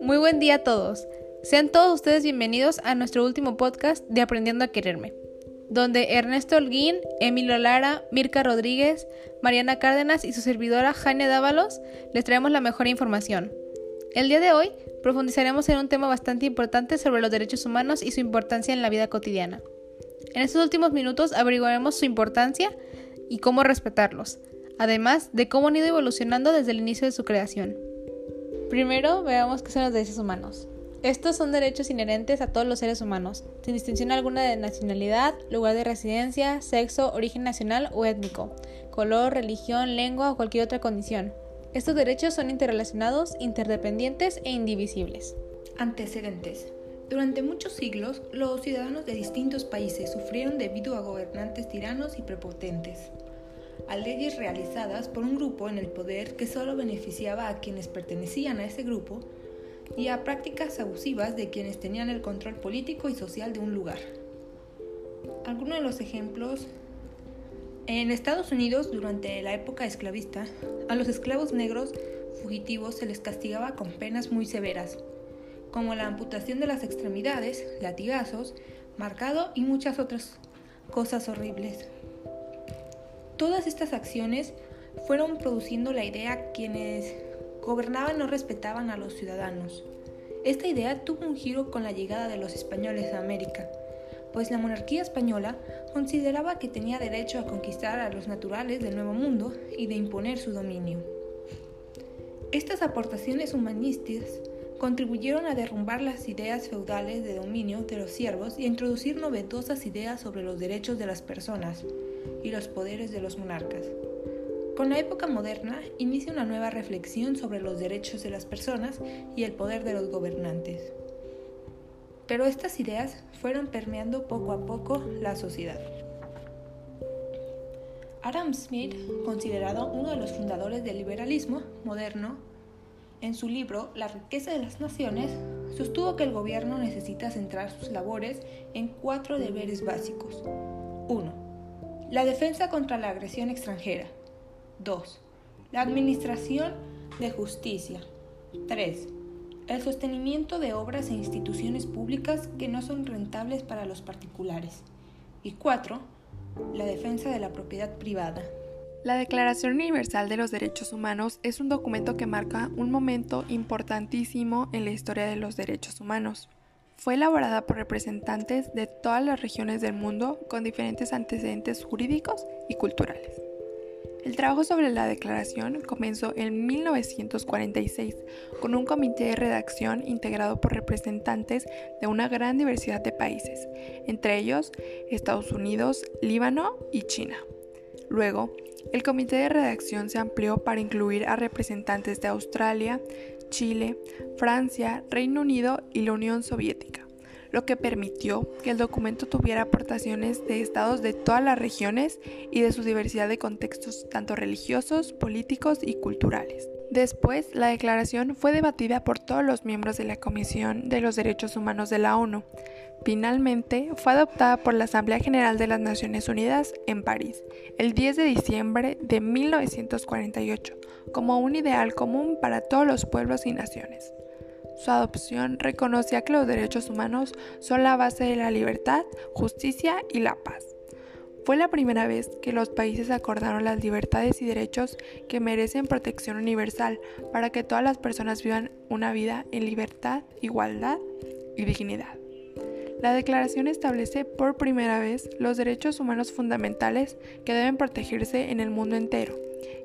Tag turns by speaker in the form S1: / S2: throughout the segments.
S1: Muy buen día a todos. Sean todos ustedes bienvenidos a nuestro último podcast de Aprendiendo a Quererme, donde Ernesto Holguín, Emilio Lara, Mirka Rodríguez, Mariana Cárdenas y su servidora Jania Dávalos les traemos la mejor información. El día de hoy profundizaremos en un tema bastante importante sobre los derechos humanos y su importancia en la vida cotidiana. En estos últimos minutos averiguaremos su importancia y cómo respetarlos, además de cómo han ido evolucionando desde el inicio de su creación. Primero, veamos qué son los derechos humanos. Estos son derechos inherentes a todos los seres humanos, sin distinción alguna de nacionalidad, lugar de residencia, sexo, origen nacional o étnico, color, religión, lengua o cualquier otra condición. Estos derechos son interrelacionados, interdependientes e indivisibles.
S2: Antecedentes. Durante muchos siglos, los ciudadanos de distintos países sufrieron debido a gobernantes tiranos y prepotentes a leyes realizadas por un grupo en el poder que solo beneficiaba a quienes pertenecían a ese grupo y a prácticas abusivas de quienes tenían el control político y social de un lugar. Algunos de los ejemplos en Estados Unidos, durante la época esclavista, a los esclavos negros fugitivos se les castigaba con penas muy severas, como la amputación de las extremidades, latigazos, marcado y muchas otras cosas horribles. Todas estas acciones fueron produciendo la idea quienes gobernaban no respetaban a los ciudadanos. Esta idea tuvo un giro con la llegada de los españoles a América, pues la monarquía española consideraba que tenía derecho a conquistar a los naturales del Nuevo Mundo y de imponer su dominio. Estas aportaciones humanistas contribuyeron a derrumbar las ideas feudales de dominio de los siervos y a introducir novedosas ideas sobre los derechos de las personas y los poderes de los monarcas. Con la época moderna inicia una nueva reflexión sobre los derechos de las personas y el poder de los gobernantes. Pero estas ideas fueron permeando poco a poco la sociedad. Adam Smith, considerado uno de los fundadores del liberalismo moderno, en su libro La riqueza de las naciones, sostuvo que el gobierno necesita centrar sus labores en cuatro deberes básicos. 1. La defensa contra la agresión extranjera. 2. La administración de justicia. 3. El sostenimiento de obras e instituciones públicas que no son rentables para los particulares. Y 4. La defensa de la propiedad privada.
S3: La Declaración Universal de los Derechos Humanos es un documento que marca un momento importantísimo en la historia de los derechos humanos. Fue elaborada por representantes de todas las regiones del mundo con diferentes antecedentes jurídicos y culturales. El trabajo sobre la declaración comenzó en 1946 con un comité de redacción integrado por representantes de una gran diversidad de países, entre ellos Estados Unidos, Líbano y China. Luego, el comité de redacción se amplió para incluir a representantes de Australia, Chile, Francia, Reino Unido y la Unión Soviética, lo que permitió que el documento tuviera aportaciones de estados de todas las regiones y de su diversidad de contextos tanto religiosos, políticos y culturales. Después, la declaración fue debatida por todos los miembros de la Comisión de los Derechos Humanos de la ONU. Finalmente, fue adoptada por la Asamblea General de las Naciones Unidas en París, el 10 de diciembre de 1948, como un ideal común para todos los pueblos y naciones. Su adopción reconocía que los derechos humanos son la base de la libertad, justicia y la paz. Fue la primera vez que los países acordaron las libertades y derechos que merecen protección universal para que todas las personas vivan una vida en libertad, igualdad y dignidad. La declaración establece por primera vez los derechos humanos fundamentales que deben protegerse en el mundo entero.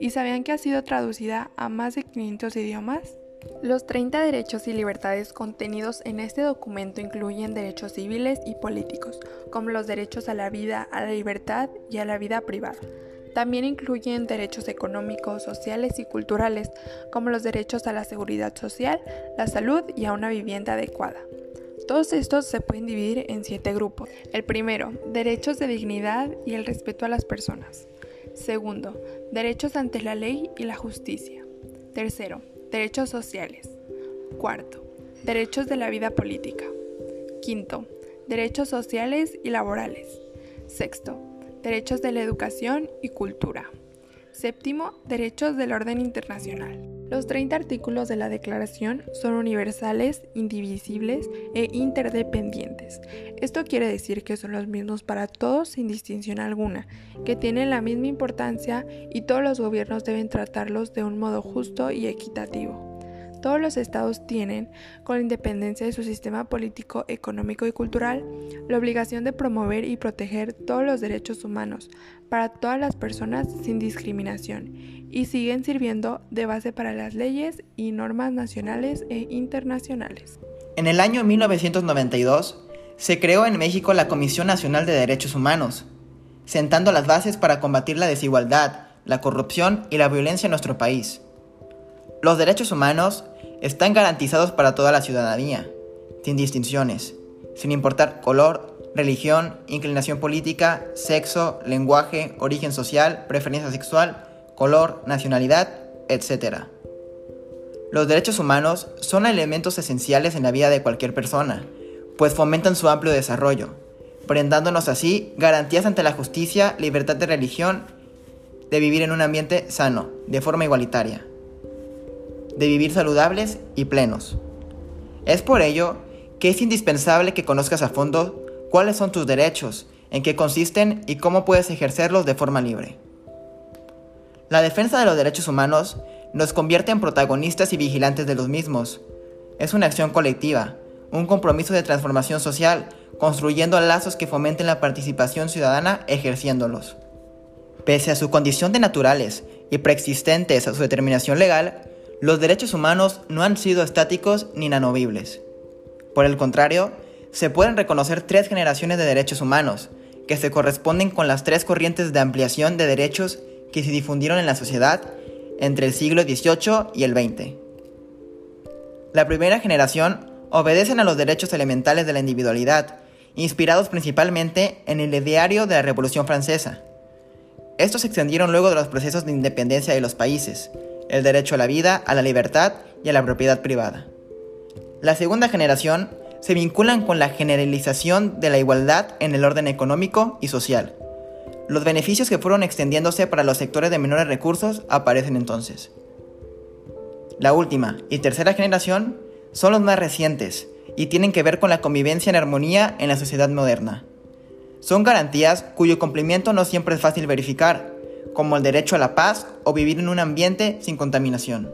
S3: ¿Y sabían que ha sido traducida a más de 500 idiomas? Los 30 derechos y libertades contenidos en este documento incluyen derechos civiles y políticos, como los derechos a la vida, a la libertad y a la vida privada. También incluyen derechos económicos, sociales y culturales, como los derechos a la seguridad social, la salud y a una vivienda adecuada. Todos estos se pueden dividir en siete grupos. El primero, derechos de dignidad y el respeto a las personas. Segundo, derechos ante la ley y la justicia. Tercero, Derechos sociales. Cuarto, derechos de la vida política. Quinto, derechos sociales y laborales. Sexto, derechos de la educación y cultura. Séptimo, derechos del orden internacional. Los 30 artículos de la Declaración son universales, indivisibles e interdependientes. Esto quiere decir que son los mismos para todos sin distinción alguna, que tienen la misma importancia y todos los gobiernos deben tratarlos de un modo justo y equitativo todos los estados tienen, con independencia de su sistema político, económico y cultural, la obligación de promover y proteger todos los derechos humanos para todas las personas sin discriminación y siguen sirviendo de base para las leyes y normas nacionales e internacionales.
S4: En el año 1992 se creó en México la Comisión Nacional de Derechos Humanos, sentando las bases para combatir la desigualdad, la corrupción y la violencia en nuestro país. Los derechos humanos están garantizados para toda la ciudadanía, sin distinciones, sin importar color, religión, inclinación política, sexo, lenguaje, origen social, preferencia sexual, color, nacionalidad, etc. Los derechos humanos son elementos esenciales en la vida de cualquier persona, pues fomentan su amplio desarrollo, brindándonos así garantías ante la justicia, libertad de religión, de vivir en un ambiente sano, de forma igualitaria de vivir saludables y plenos. Es por ello que es indispensable que conozcas a fondo cuáles son tus derechos, en qué consisten y cómo puedes ejercerlos de forma libre. La defensa de los derechos humanos nos convierte en protagonistas y vigilantes de los mismos. Es una acción colectiva, un compromiso de transformación social, construyendo lazos que fomenten la participación ciudadana ejerciéndolos. Pese a su condición de naturales y preexistentes a su determinación legal, los derechos humanos no han sido estáticos ni inamovibles. Por el contrario, se pueden reconocer tres generaciones de derechos humanos, que se corresponden con las tres corrientes de ampliación de derechos que se difundieron en la sociedad entre el siglo XVIII y el XX. La primera generación obedecen a los derechos elementales de la individualidad, inspirados principalmente en el ideario de la Revolución Francesa. Estos se extendieron luego de los procesos de independencia de los países, el derecho a la vida, a la libertad y a la propiedad privada. La segunda generación se vinculan con la generalización de la igualdad en el orden económico y social. Los beneficios que fueron extendiéndose para los sectores de menores recursos aparecen entonces. La última y tercera generación son los más recientes y tienen que ver con la convivencia en armonía en la sociedad moderna. Son garantías cuyo cumplimiento no siempre es fácil verificar, como el derecho a la paz o vivir en un ambiente sin contaminación.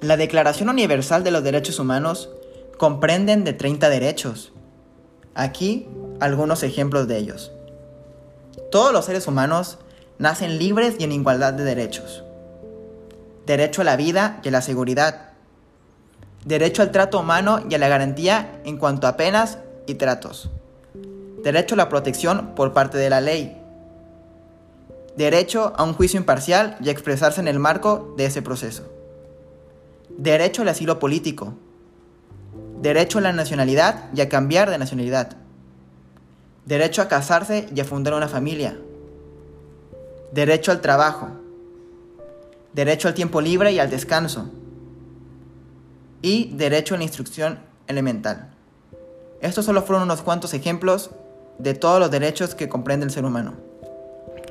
S4: La Declaración Universal de los Derechos Humanos comprenden de 30 derechos. Aquí algunos ejemplos de ellos. Todos los seres humanos nacen libres y en igualdad de derechos. Derecho a la vida y a la seguridad. Derecho al trato humano y a la garantía en cuanto a penas y tratos. Derecho a la protección por parte de la ley Derecho a un juicio imparcial y a expresarse en el marco de ese proceso. Derecho al asilo político. Derecho a la nacionalidad y a cambiar de nacionalidad. Derecho a casarse y a fundar una familia. Derecho al trabajo. Derecho al tiempo libre y al descanso. Y derecho a la instrucción elemental. Estos solo fueron unos cuantos ejemplos de todos los derechos que comprende el ser humano.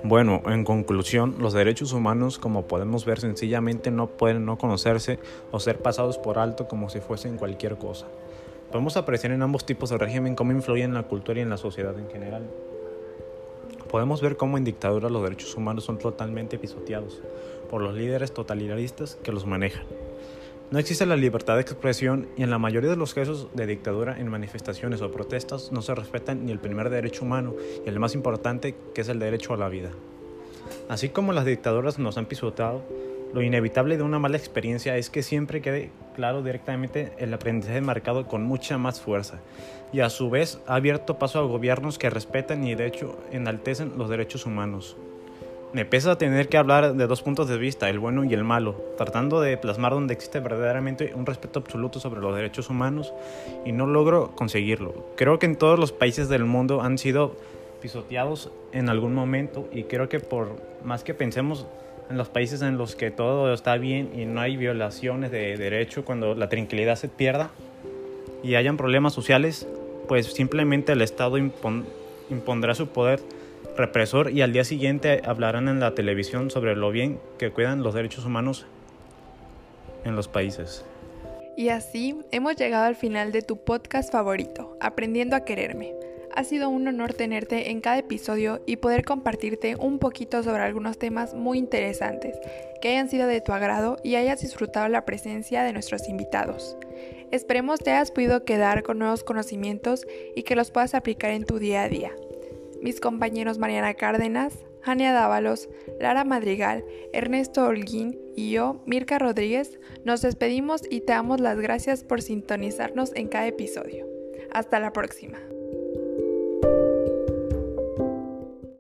S5: Bueno, en conclusión, los derechos humanos, como podemos ver, sencillamente no pueden no conocerse o ser pasados por alto como si fuesen cualquier cosa. Podemos apreciar en ambos tipos de régimen cómo influyen en la cultura y en la sociedad en general. Podemos ver cómo en dictaduras los derechos humanos son totalmente pisoteados por los líderes totalitaristas que los manejan. No existe la libertad de expresión y en la mayoría de los casos de dictadura en manifestaciones o protestas no se respetan ni el primer derecho humano y el más importante que es el derecho a la vida. Así como las dictaduras nos han pisoteado, lo inevitable de una mala experiencia es que siempre quede claro directamente el aprendizaje marcado con mucha más fuerza y a su vez ha abierto paso a gobiernos que respetan y de hecho enaltecen los derechos humanos. Me pesa tener que hablar de dos puntos de vista, el bueno y el malo, tratando de plasmar donde existe verdaderamente un respeto absoluto sobre los derechos humanos y no logro conseguirlo. Creo que en todos los países del mundo han sido pisoteados en algún momento y creo que por más que pensemos en los países en los que todo está bien y no hay violaciones de derecho, cuando la tranquilidad se pierda y hayan problemas sociales, pues simplemente el Estado impondrá su poder represor y al día siguiente hablarán en la televisión sobre lo bien que cuidan los derechos humanos en los países.
S3: Y así hemos llegado al final de tu podcast favorito, Aprendiendo a Quererme. Ha sido un honor tenerte en cada episodio y poder compartirte un poquito sobre algunos temas muy interesantes, que hayan sido de tu agrado y hayas disfrutado la presencia de nuestros invitados. Esperemos te hayas podido quedar con nuevos conocimientos y que los puedas aplicar en tu día a día. Mis compañeros Mariana Cárdenas, Jania Dávalos, Lara Madrigal, Ernesto Holguín y yo, Mirka Rodríguez, nos despedimos y te damos las gracias por sintonizarnos en cada episodio. Hasta la próxima.